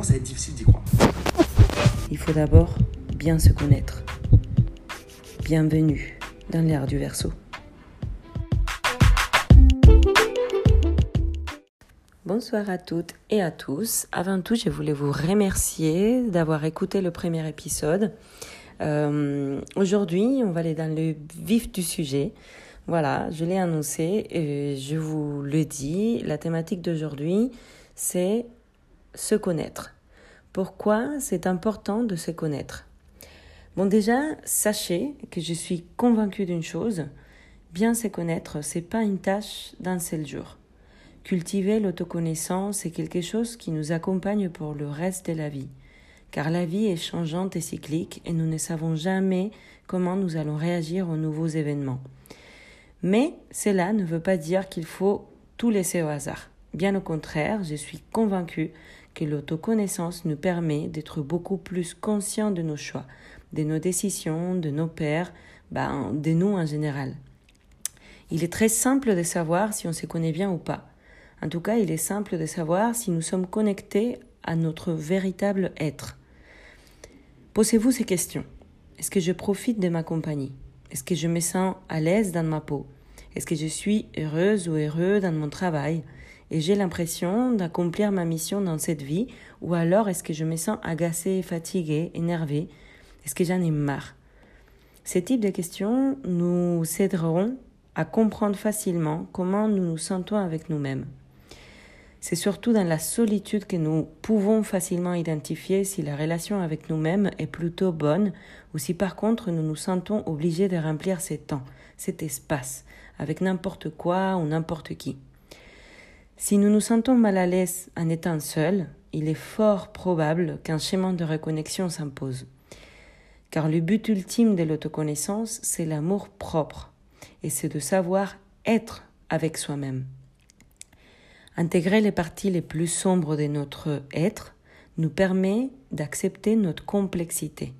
commence à être difficile d'y croire. Il faut d'abord bien se connaître. Bienvenue dans l'ère du verso. Bonsoir à toutes et à tous. Avant tout, je voulais vous remercier d'avoir écouté le premier épisode. Euh, aujourd'hui, on va aller dans le vif du sujet. Voilà, je l'ai annoncé et je vous le dis. La thématique d'aujourd'hui, c'est se connaître. Pourquoi c'est important de se connaître? Bon, déjà, sachez que je suis convaincue d'une chose bien se connaître, c'est pas une tâche d'un seul jour. Cultiver l'autoconnaissance est quelque chose qui nous accompagne pour le reste de la vie, car la vie est changeante et cyclique et nous ne savons jamais comment nous allons réagir aux nouveaux événements. Mais cela ne veut pas dire qu'il faut tout laisser au hasard. Bien au contraire, je suis convaincue que l'autoconnaissance nous permet d'être beaucoup plus conscients de nos choix, de nos décisions, de nos pères, ben, de nous en général. Il est très simple de savoir si on se connaît bien ou pas. En tout cas, il est simple de savoir si nous sommes connectés à notre véritable être. Posez-vous ces questions. Est-ce que je profite de ma compagnie? Est-ce que je me sens à l'aise dans ma peau? Est-ce que je suis heureuse ou heureux dans mon travail? Et j'ai l'impression d'accomplir ma mission dans cette vie ou alors est-ce que je me sens agacée, fatiguée, énervée? Est-ce que j'en ai marre? Ces types de questions nous aideront à comprendre facilement comment nous nous sentons avec nous-mêmes. C'est surtout dans la solitude que nous pouvons facilement identifier si la relation avec nous-mêmes est plutôt bonne ou si par contre nous nous sentons obligés de remplir ces temps, cet espace, avec n'importe quoi ou n'importe qui. Si nous nous sentons mal à l'aise en étant seuls, il est fort probable qu'un schéma de reconnexion s'impose. Car le but ultime de l'autoconnaissance, c'est l'amour propre, et c'est de savoir être avec soi-même. Intégrer les parties les plus sombres de notre être nous permet d'accepter notre complexité,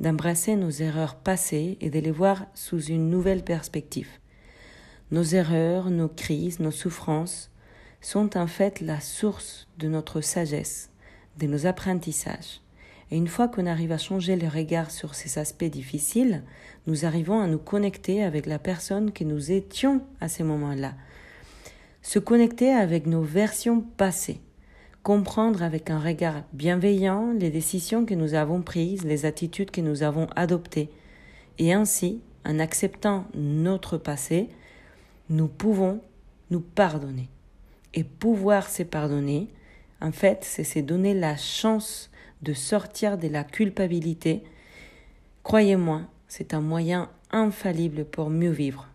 d'embrasser nos erreurs passées et de les voir sous une nouvelle perspective. Nos erreurs, nos crises, nos souffrances sont en fait la source de notre sagesse, de nos apprentissages. Et une fois qu'on arrive à changer le regard sur ces aspects difficiles, nous arrivons à nous connecter avec la personne que nous étions à ces moments-là, se connecter avec nos versions passées, comprendre avec un regard bienveillant les décisions que nous avons prises, les attitudes que nous avons adoptées, et ainsi, en acceptant notre passé, nous pouvons nous pardonner. Et pouvoir se pardonner, en fait, c'est se donner la chance de sortir de la culpabilité. Croyez-moi, c'est un moyen infaillible pour mieux vivre.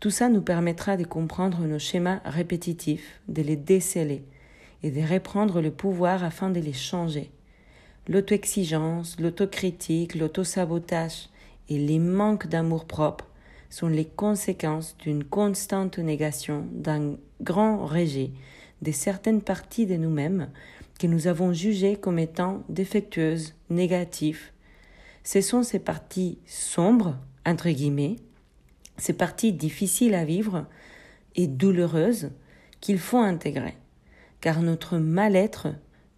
Tout ça nous permettra de comprendre nos schémas répétitifs, de les déceler et de reprendre le pouvoir afin de les changer. L'auto-exigence, l'autocritique, l'auto-sabotage et les manques d'amour propre sont les conséquences d'une constante négation d'un grand rejet de certaines parties de nous-mêmes que nous avons jugées comme étant défectueuses, négatives. Ce sont ces parties sombres, entre guillemets, ces parties difficiles à vivre et douloureuses qu'il faut intégrer, car notre mal-être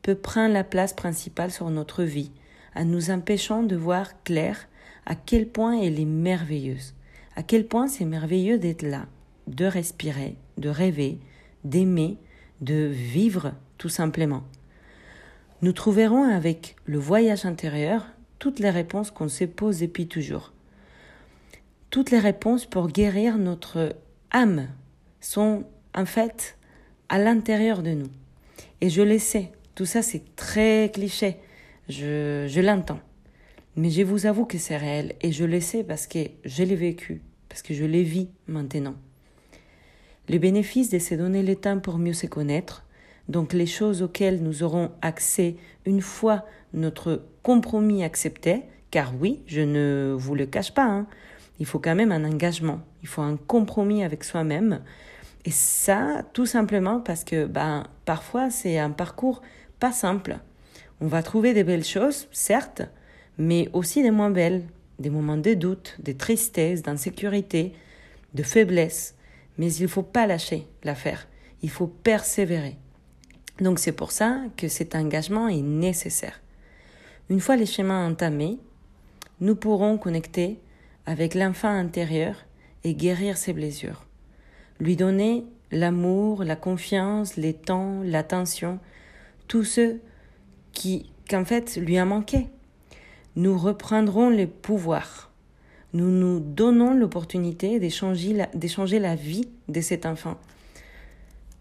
peut prendre la place principale sur notre vie, en nous empêchant de voir clair à quel point elle est merveilleuse, à quel point c'est merveilleux d'être là, de respirer, de rêver, d'aimer, de vivre tout simplement. Nous trouverons avec le voyage intérieur toutes les réponses qu'on se pose depuis toujours. Toutes les réponses pour guérir notre âme sont en fait à l'intérieur de nous. Et je le sais, tout ça c'est très cliché, je, je l'entends. Mais je vous avoue que c'est réel et je le sais parce que je l'ai vécu, parce que je l'ai vis maintenant. Le bénéfice de se donner le temps pour mieux se connaître, donc les choses auxquelles nous aurons accès une fois notre compromis accepté, car oui, je ne vous le cache pas, hein, il faut quand même un engagement, il faut un compromis avec soi-même. Et ça, tout simplement parce que ben, parfois c'est un parcours pas simple. On va trouver des belles choses, certes, mais aussi des moins belles, des moments de doute, de tristesse, d'insécurité, de faiblesse. Mais il ne faut pas lâcher l'affaire, il faut persévérer. Donc c'est pour ça que cet engagement est nécessaire. Une fois les schémas entamés, nous pourrons connecter avec l'enfant intérieur et guérir ses blessures. Lui donner l'amour, la confiance, les temps, l'attention, tout ce qui, qu'en fait, lui a manqué. Nous reprendrons le pouvoir. Nous nous donnons l'opportunité d'échanger la, la vie de cet enfant.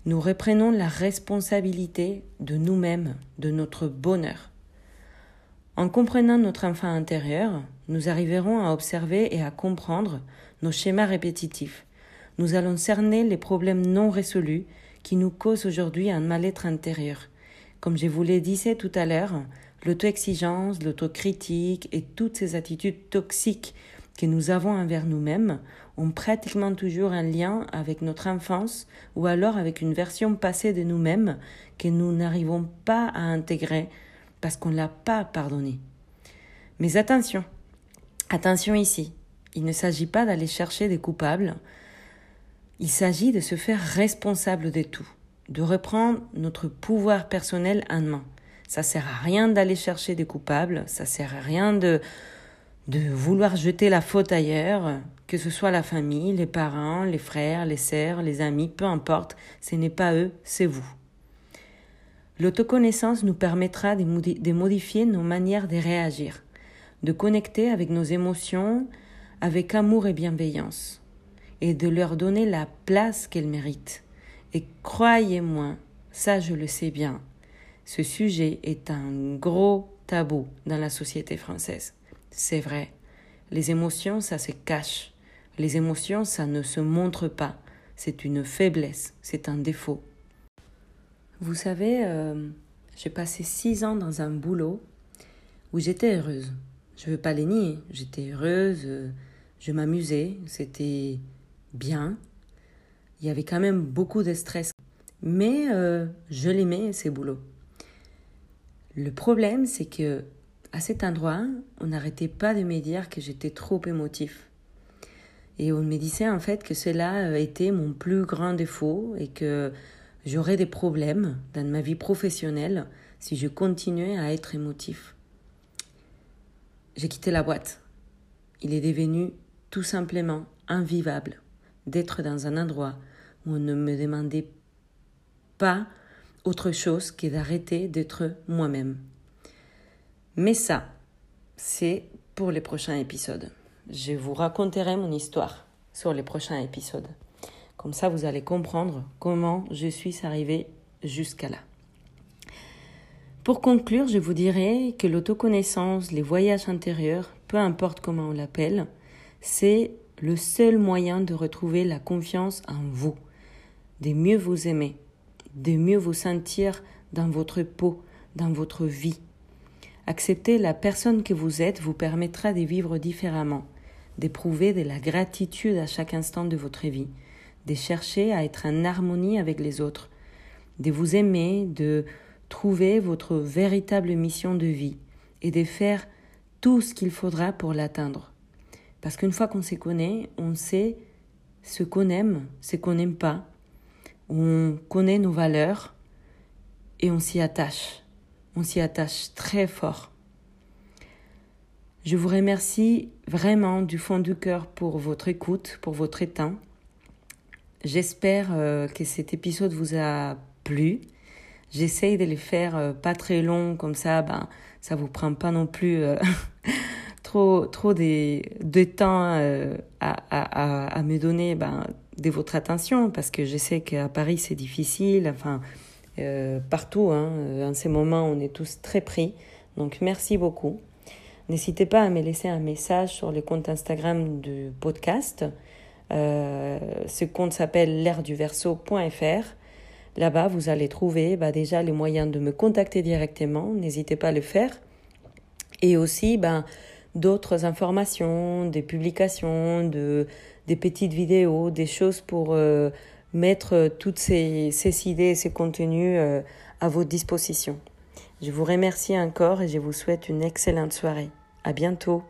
Nous reprenons la responsabilité de nous-mêmes, de notre bonheur. En comprenant notre enfant intérieur, nous arriverons à observer et à comprendre nos schémas répétitifs. Nous allons cerner les problèmes non résolus qui nous causent aujourd'hui un mal-être intérieur. Comme je vous l'ai dit tout à l'heure, l'auto-exigence, l'autocritique et toutes ces attitudes toxiques que nous avons envers nous-mêmes ont pratiquement toujours un lien avec notre enfance ou alors avec une version passée de nous-mêmes que nous n'arrivons pas à intégrer parce qu'on ne l'a pas pardonné. Mais attention, attention ici, il ne s'agit pas d'aller chercher des coupables, il s'agit de se faire responsable de tout, de reprendre notre pouvoir personnel en main. Ça sert à rien d'aller chercher des coupables, ça sert à rien de de vouloir jeter la faute ailleurs, que ce soit la famille, les parents, les frères, les sœurs, les amis, peu importe, ce n'est pas eux, c'est vous. L'autoconnaissance nous permettra de modifier nos manières de réagir, de connecter avec nos émotions avec amour et bienveillance, et de leur donner la place qu'elles méritent. Et croyez-moi, ça je le sais bien, ce sujet est un gros tabou dans la société française. C'est vrai. Les émotions, ça se cache. Les émotions, ça ne se montre pas. C'est une faiblesse, c'est un défaut. Vous savez, euh, j'ai passé six ans dans un boulot où j'étais heureuse. Je ne veux pas les nier. J'étais heureuse, euh, je m'amusais, c'était bien. Il y avait quand même beaucoup de stress. Mais euh, je l'aimais, ces boulots. Le problème, c'est que à cet endroit, on n'arrêtait pas de me dire que j'étais trop émotif. Et on me disait en fait que cela euh, était mon plus grand défaut et que j'aurais des problèmes dans ma vie professionnelle si je continuais à être émotif. J'ai quitté la boîte. Il est devenu tout simplement invivable d'être dans un endroit où on ne me demandait pas autre chose que d'arrêter d'être moi-même. Mais ça, c'est pour les prochains épisodes. Je vous raconterai mon histoire sur les prochains épisodes. Comme ça, vous allez comprendre comment je suis arrivée jusqu'à là. Pour conclure, je vous dirais que l'autoconnaissance, les voyages intérieurs, peu importe comment on l'appelle, c'est le seul moyen de retrouver la confiance en vous, de mieux vous aimer, de mieux vous sentir dans votre peau, dans votre vie, Accepter la personne que vous êtes vous permettra de vivre différemment, d'éprouver de la gratitude à chaque instant de votre vie, de chercher à être en harmonie avec les autres, de vous aimer, de trouver votre véritable mission de vie et de faire tout ce qu'il faudra pour l'atteindre. Parce qu'une fois qu'on se connaît, on sait ce qu'on aime, ce qu'on n'aime pas, on connaît nos valeurs et on s'y attache on s'y attache très fort. Je vous remercie vraiment du fond du cœur pour votre écoute, pour votre temps. J'espère euh, que cet épisode vous a plu. J'essaye de les faire euh, pas très long, comme ça, ben, ça vous prend pas non plus euh, trop, trop de, de temps à, à, à, me donner ben, de votre attention, parce que je sais qu'à Paris c'est difficile. Enfin, euh, partout. Hein. En ces moments, on est tous très pris. Donc, merci beaucoup. N'hésitez pas à me laisser un message sur le compte Instagram du podcast. Euh, ce compte s'appelle l'airduverso.fr. Là-bas, vous allez trouver bah, déjà les moyens de me contacter directement. N'hésitez pas à le faire. Et aussi bah, d'autres informations, des publications, de, des petites vidéos, des choses pour euh, mettre euh, toutes ces, ces idées et ces contenus euh, à votre disposition. Je vous remercie encore et je vous souhaite une excellente soirée. À bientôt.